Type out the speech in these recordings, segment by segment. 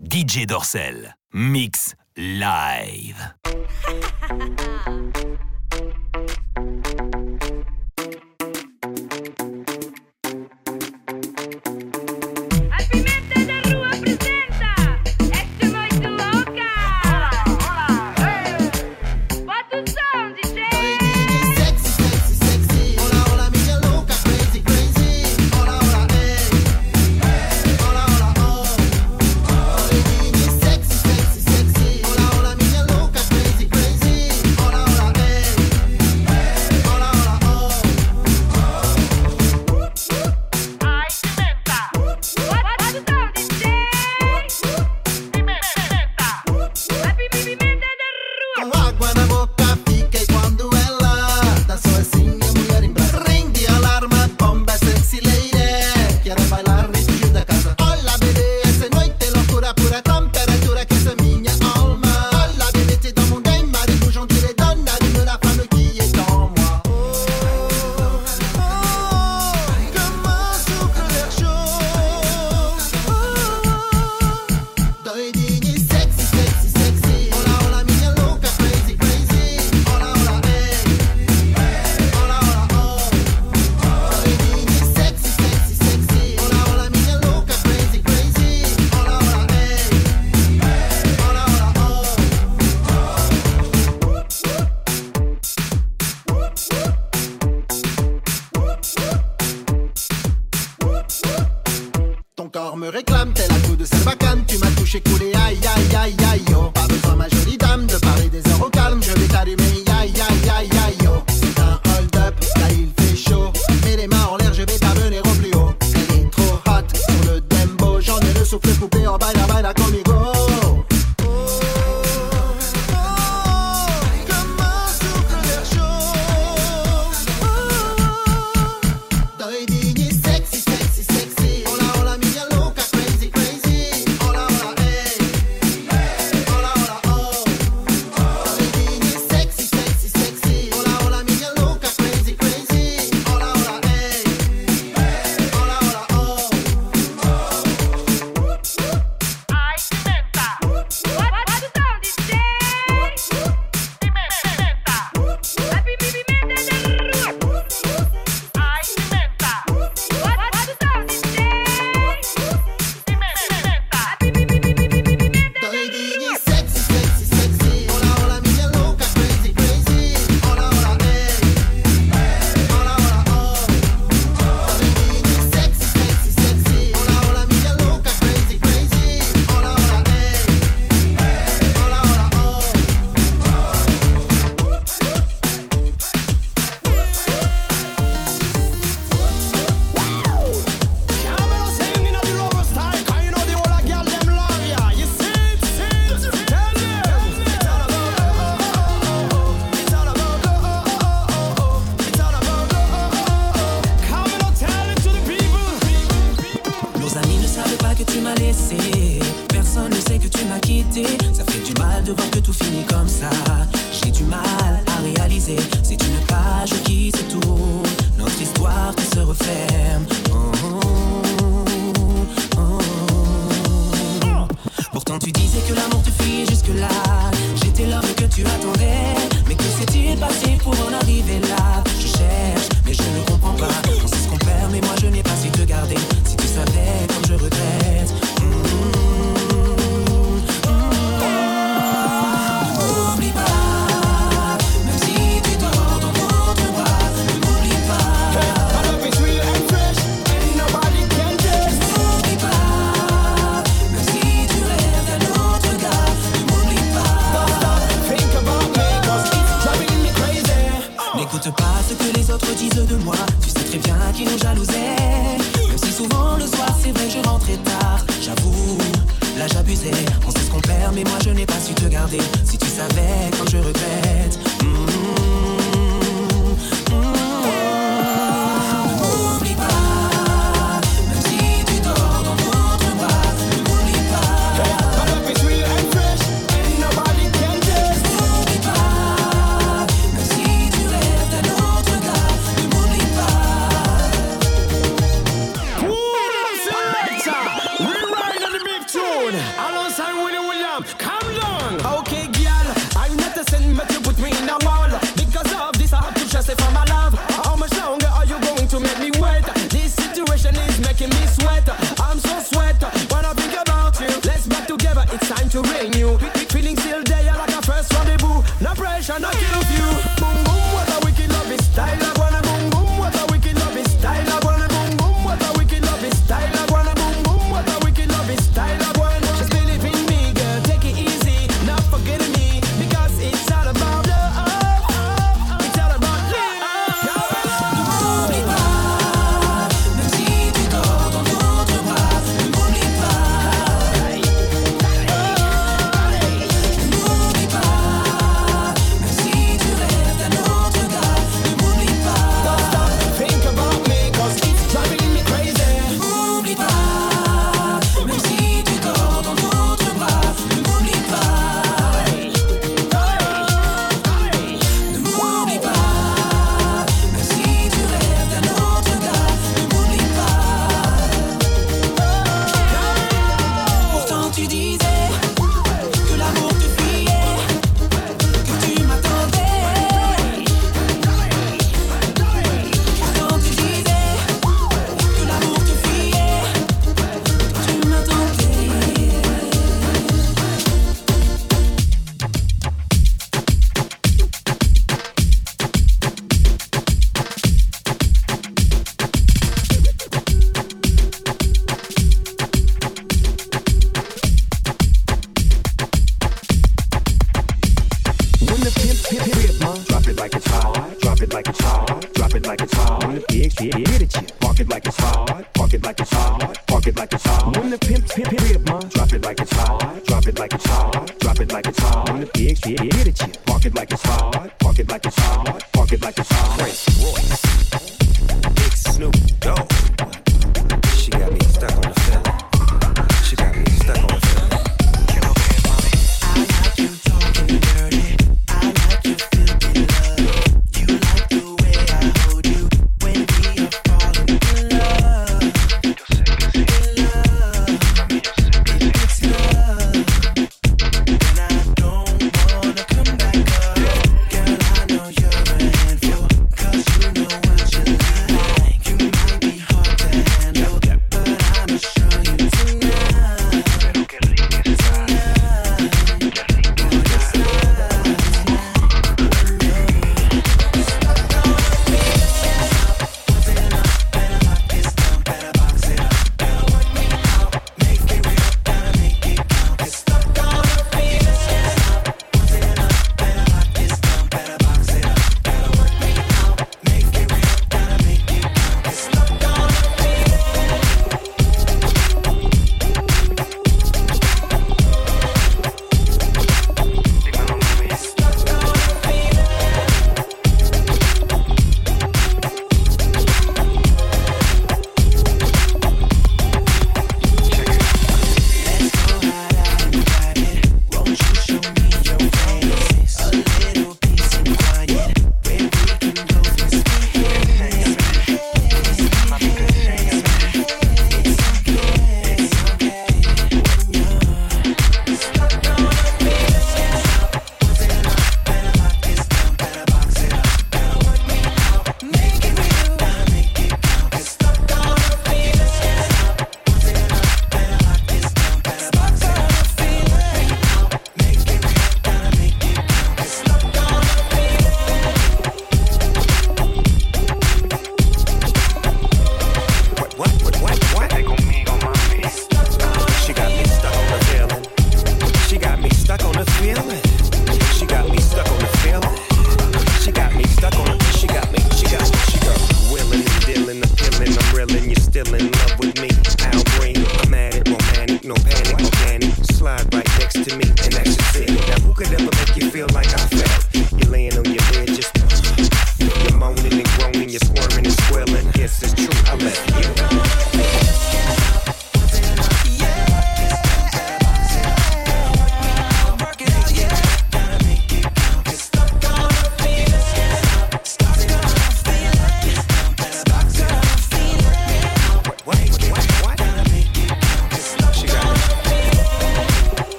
DJ Dorsel. Mix live.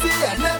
see ya.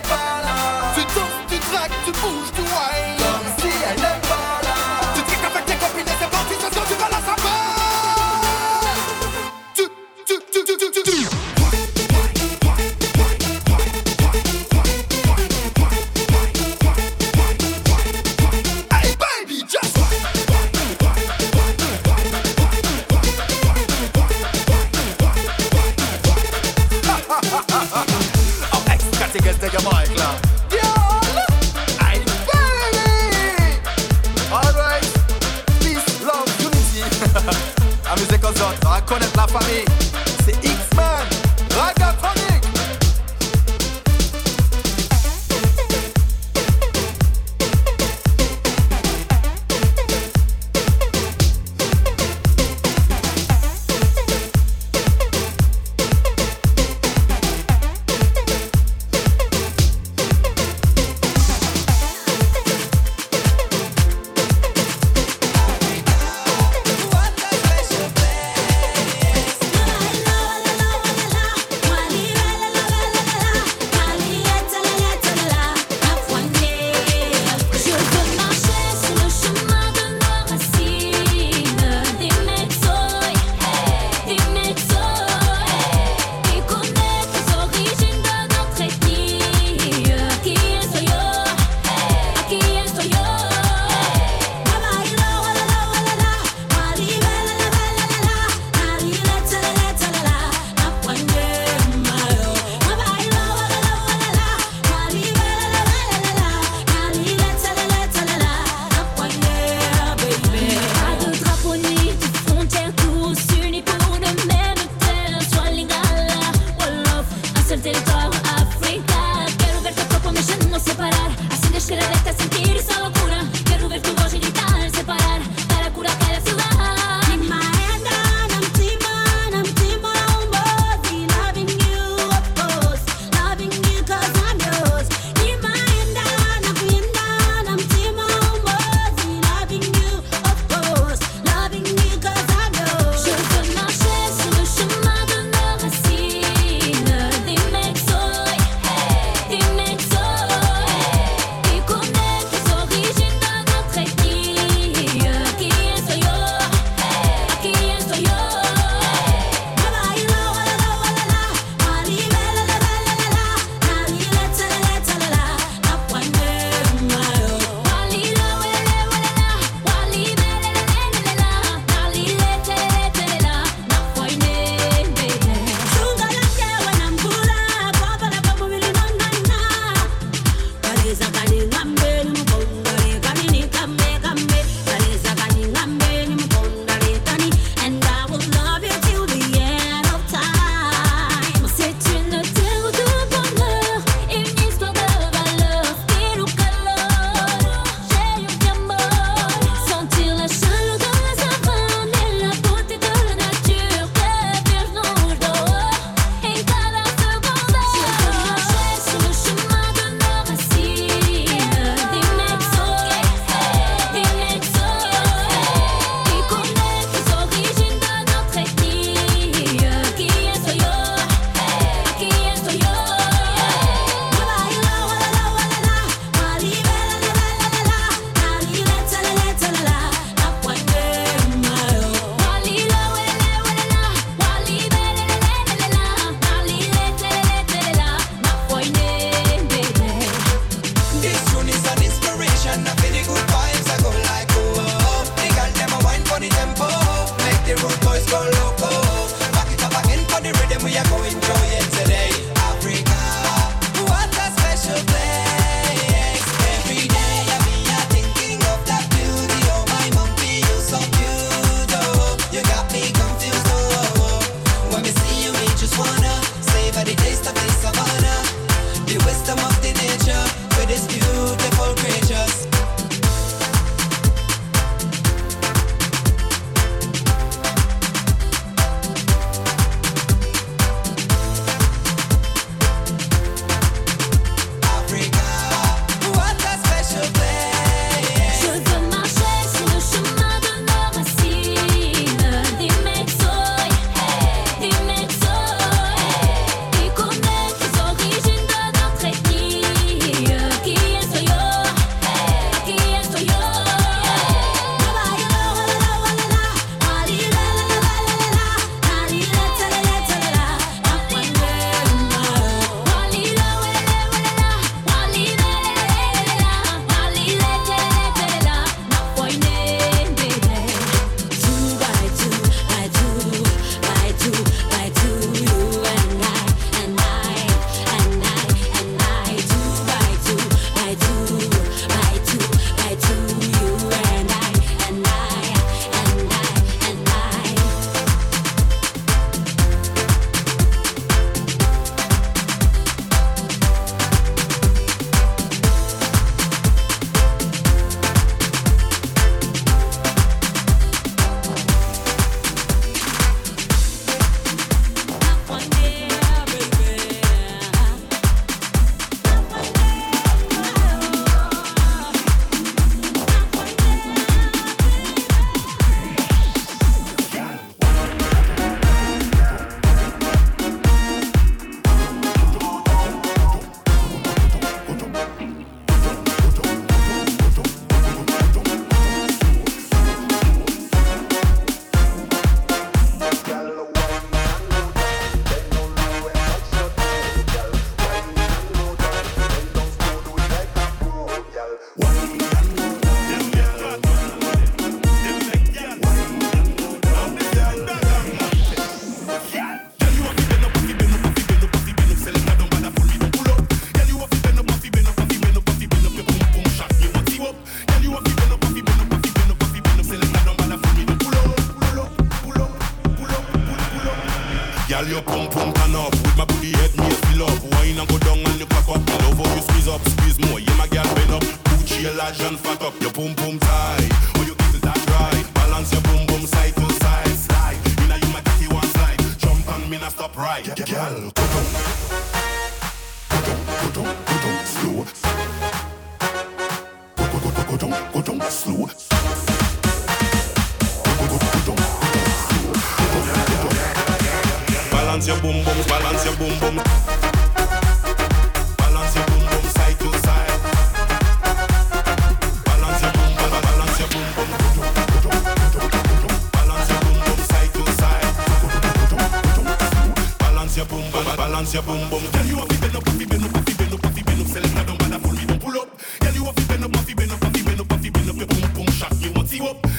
you up.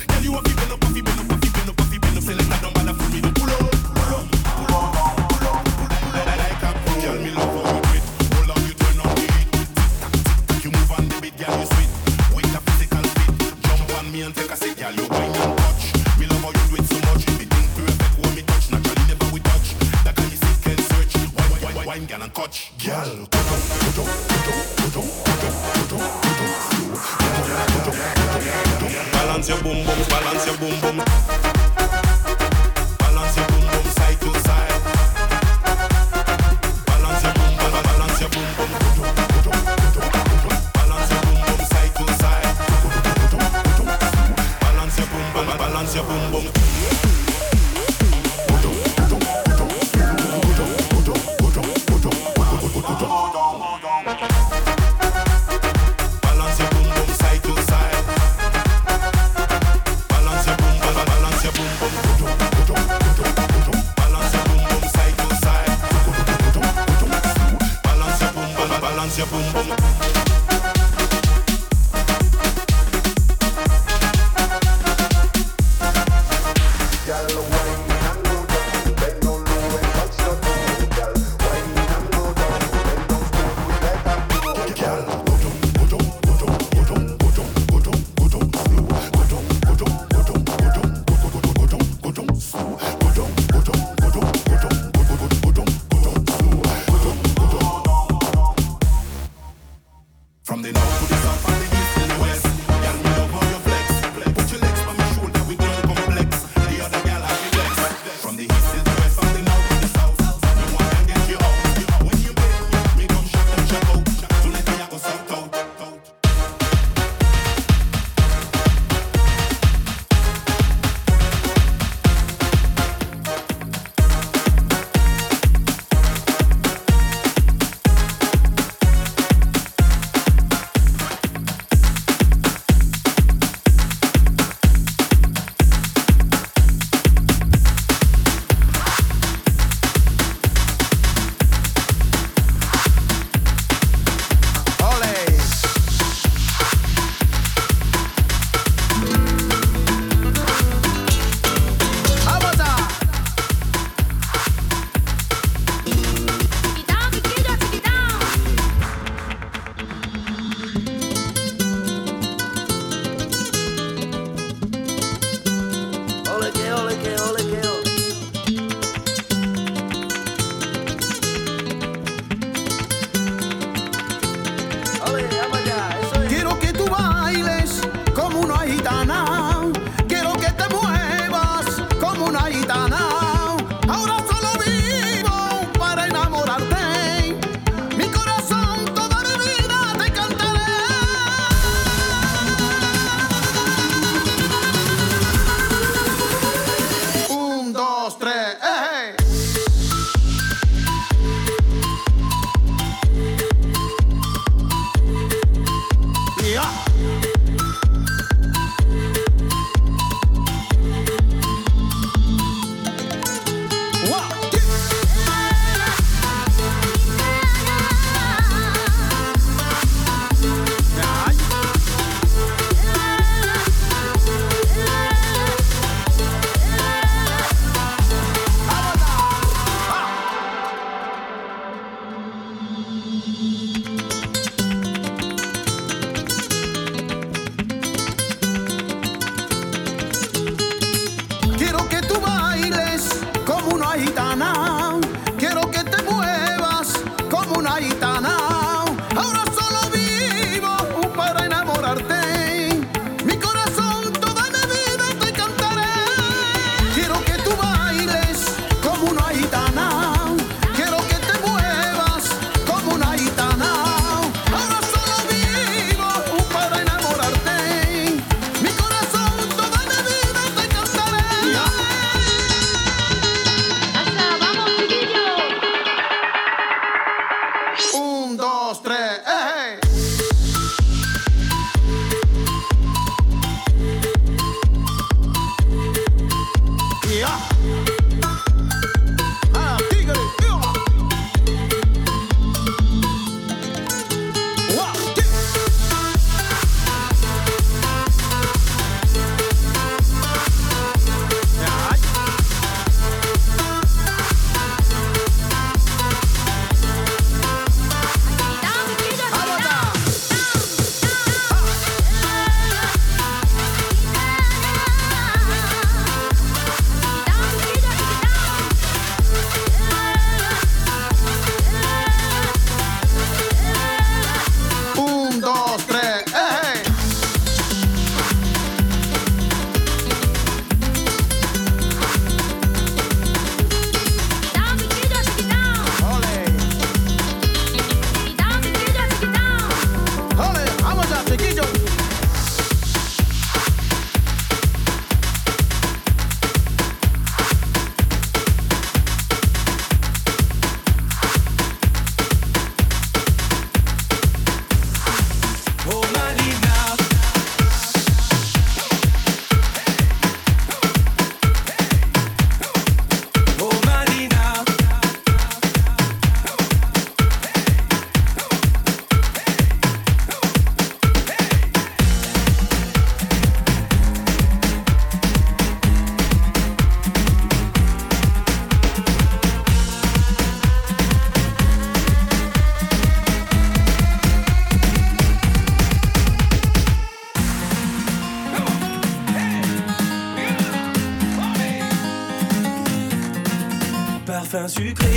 Oh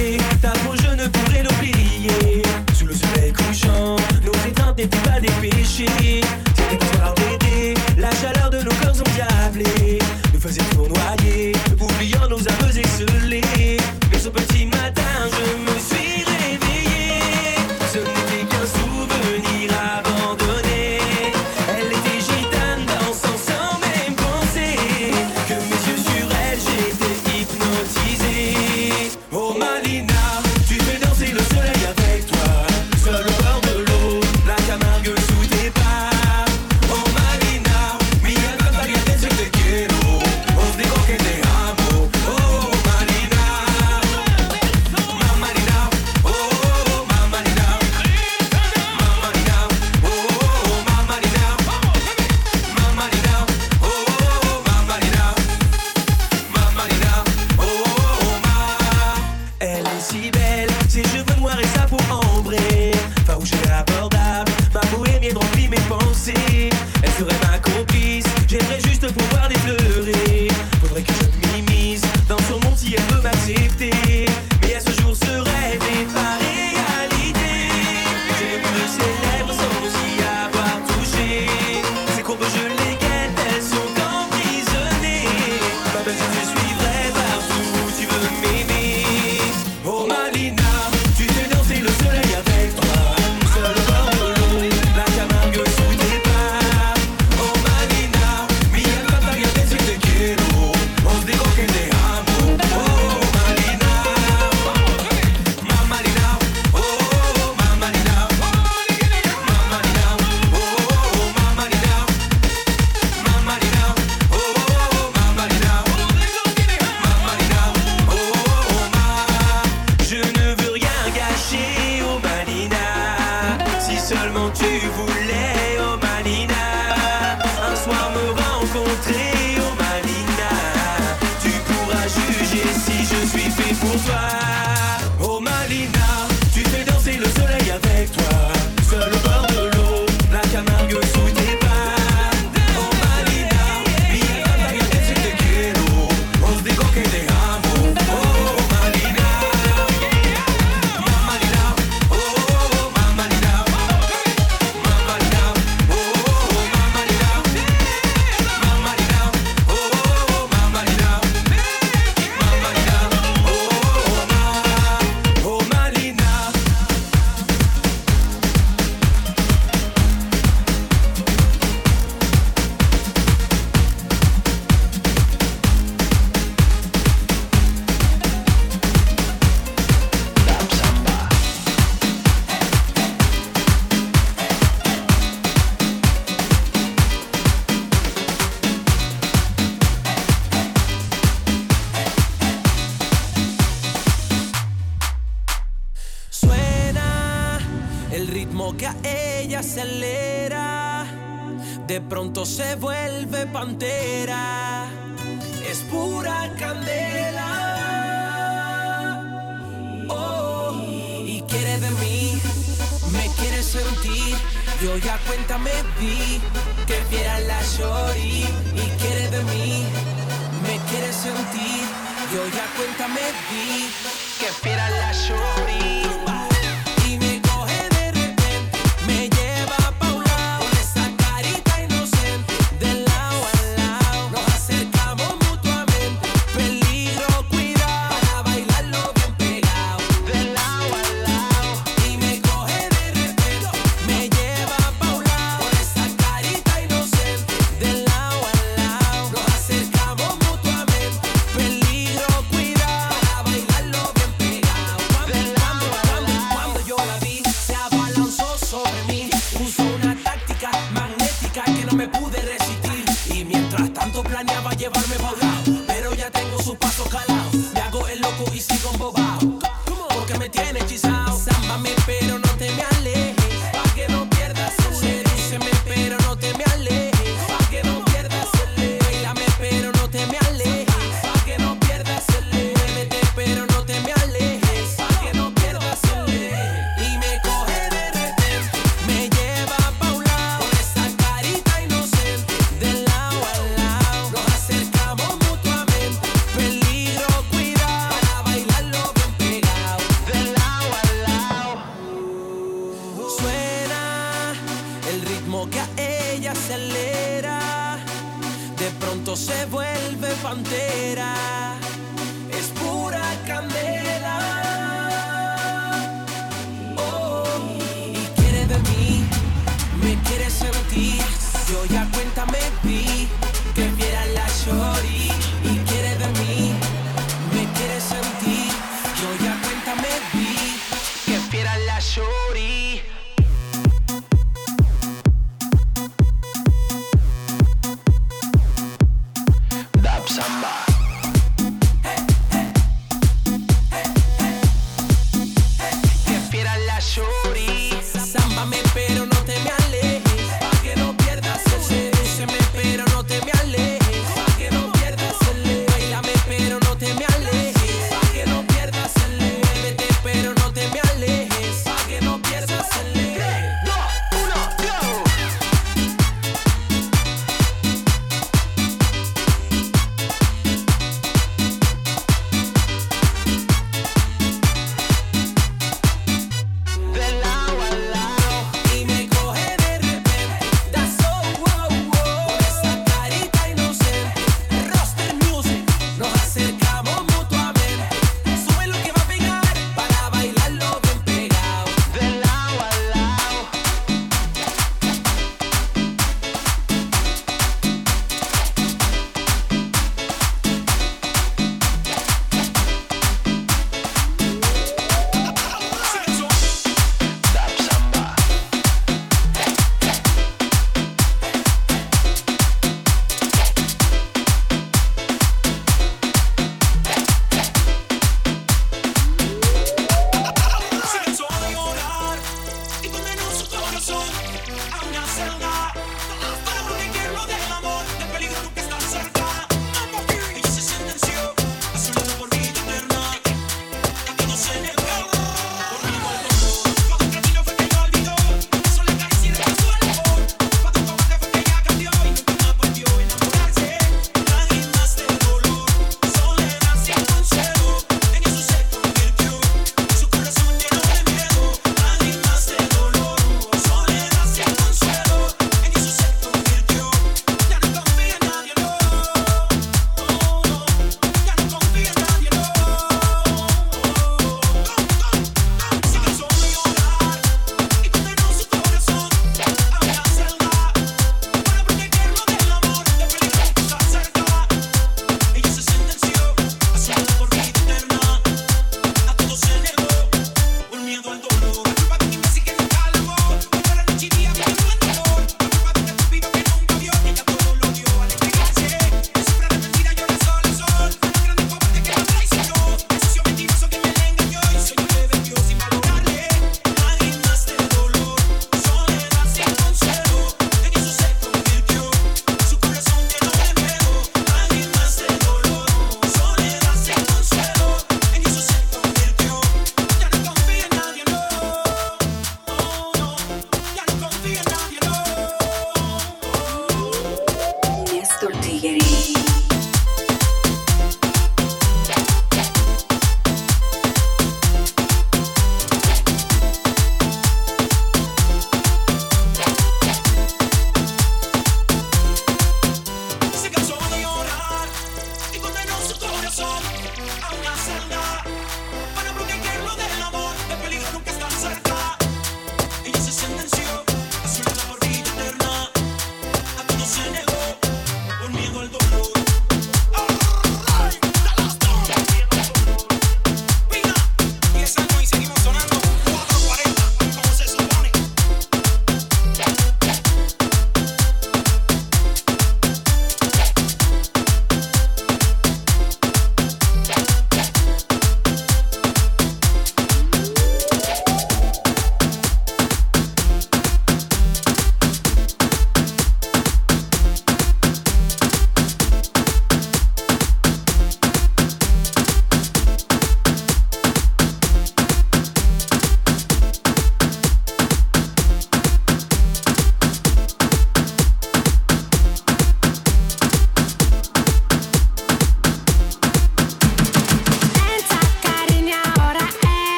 de pronto se vuelve pantera, es pura candela. Oh, y quiere de mí, me quiere sentir, yo ya cuenta me di, que viera la shorty, y quiere de mí, me quiere sentir, yo ya cuenta me di, que viera la shorty.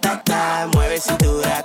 ta, ta, mueve cintura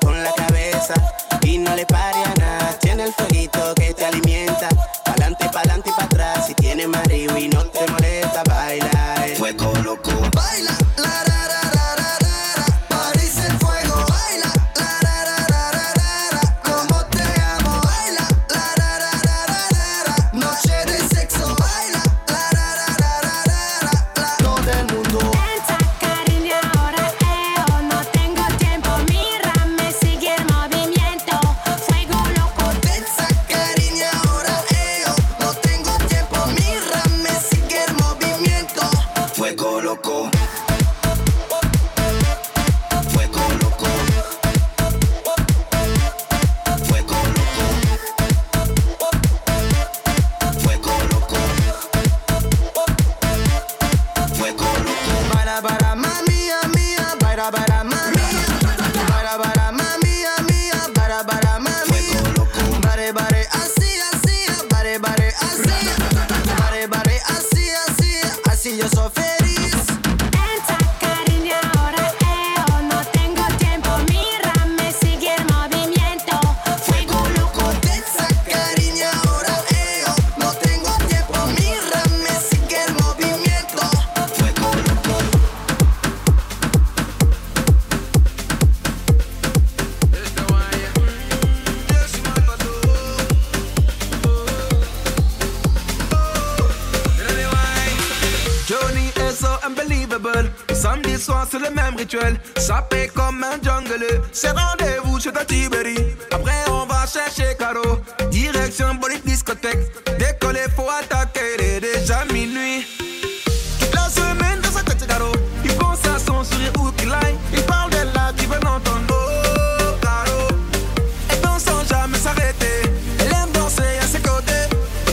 bonne discothèque. Décoller, pour attaquer, il est déjà minuit. Toute la semaine dans sa tête d'arro. Il pense à son sourire ou qu'il aille. Il parle de la qui veut l'entendre. Oh, caro. Elle danse sans jamais s'arrêter. Elle aime danser à ses côtés.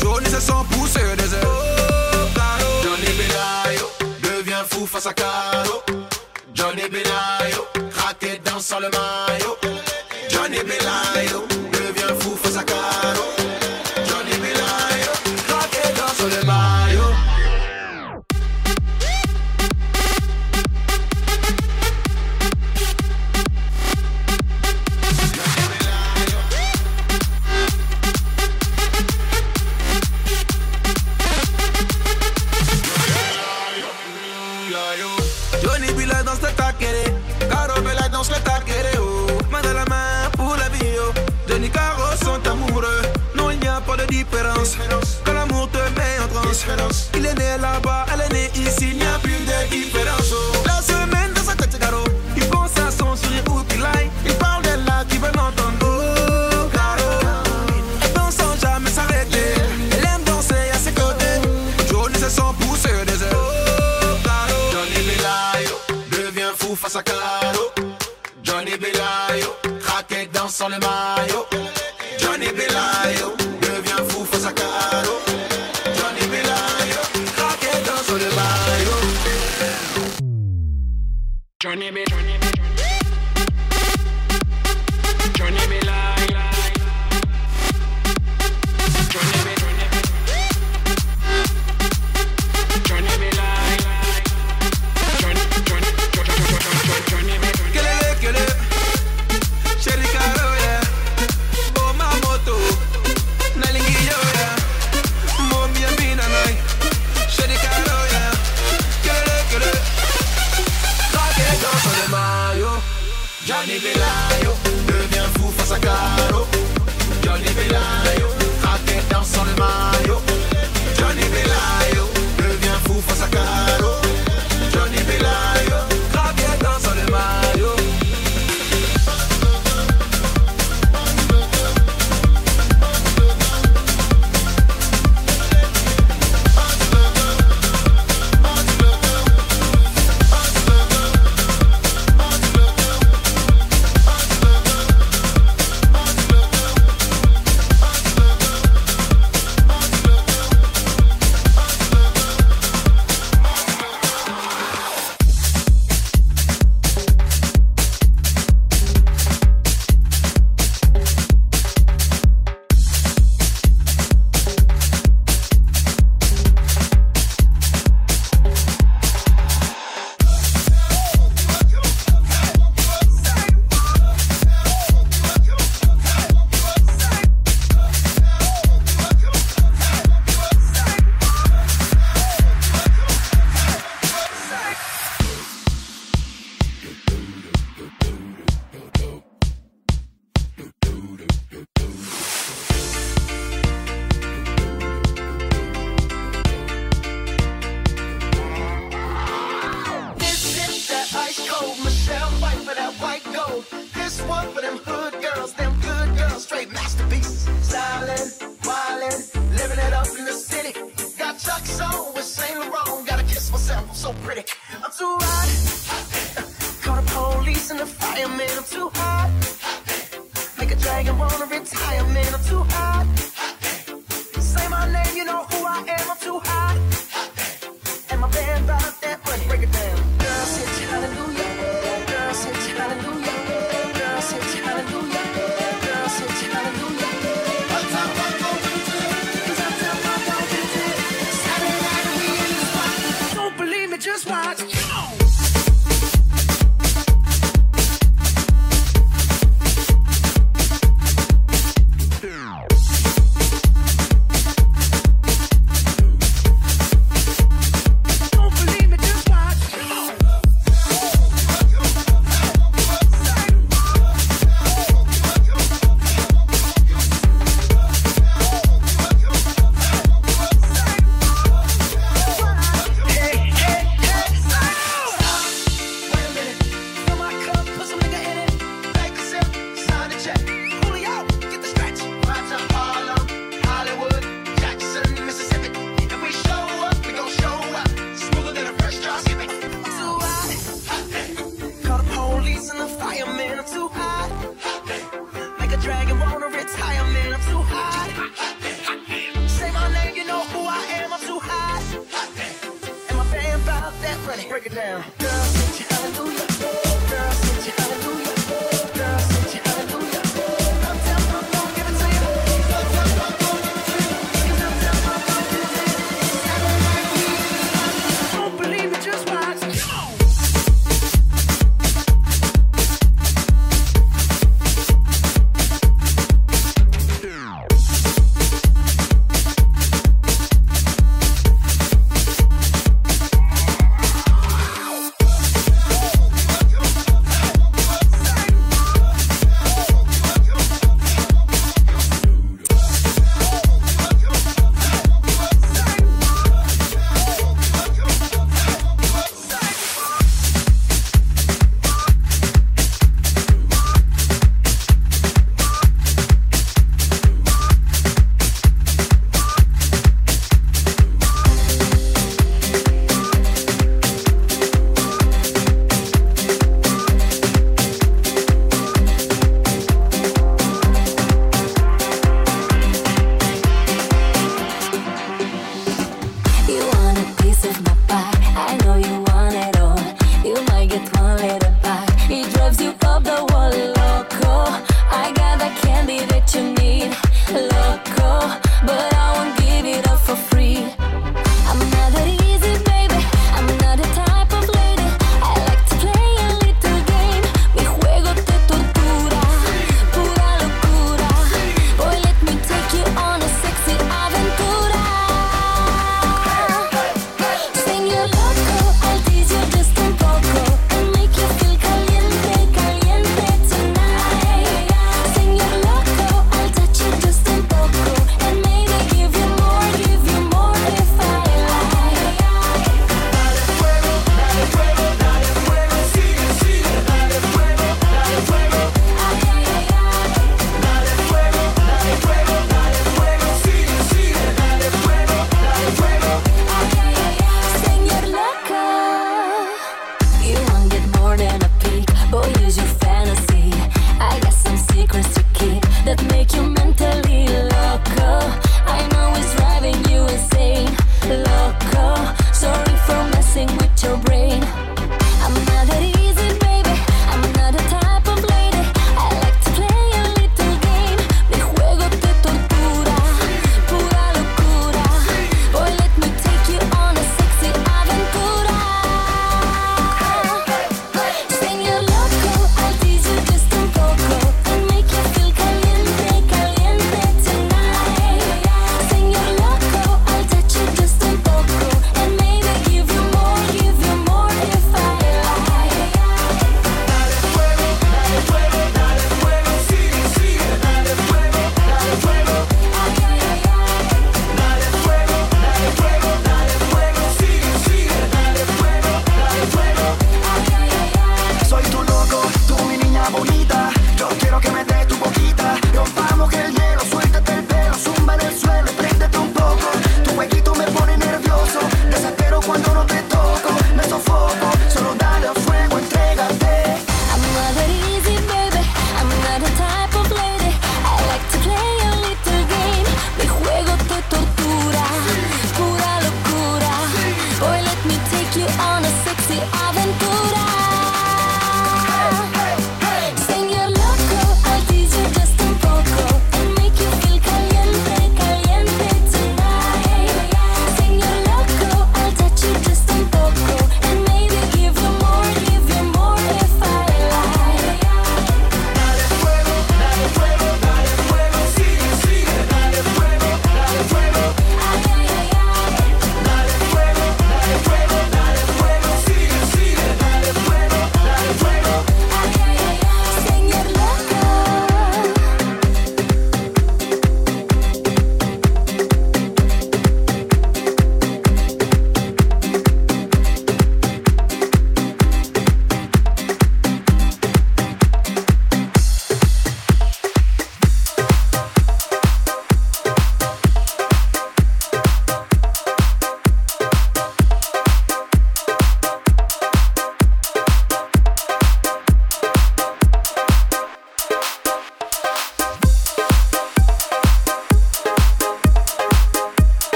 Journée se sent pousser des ailes. Oh, caro. Johnny Benayo devient fou face à Caro. Johnny Benayo, craqué dans le maillot. in the fire, man, I'm too hot. Make a dragon wanna retire, man, I'm too hot. Say my name, you know who I am, I'm too hot.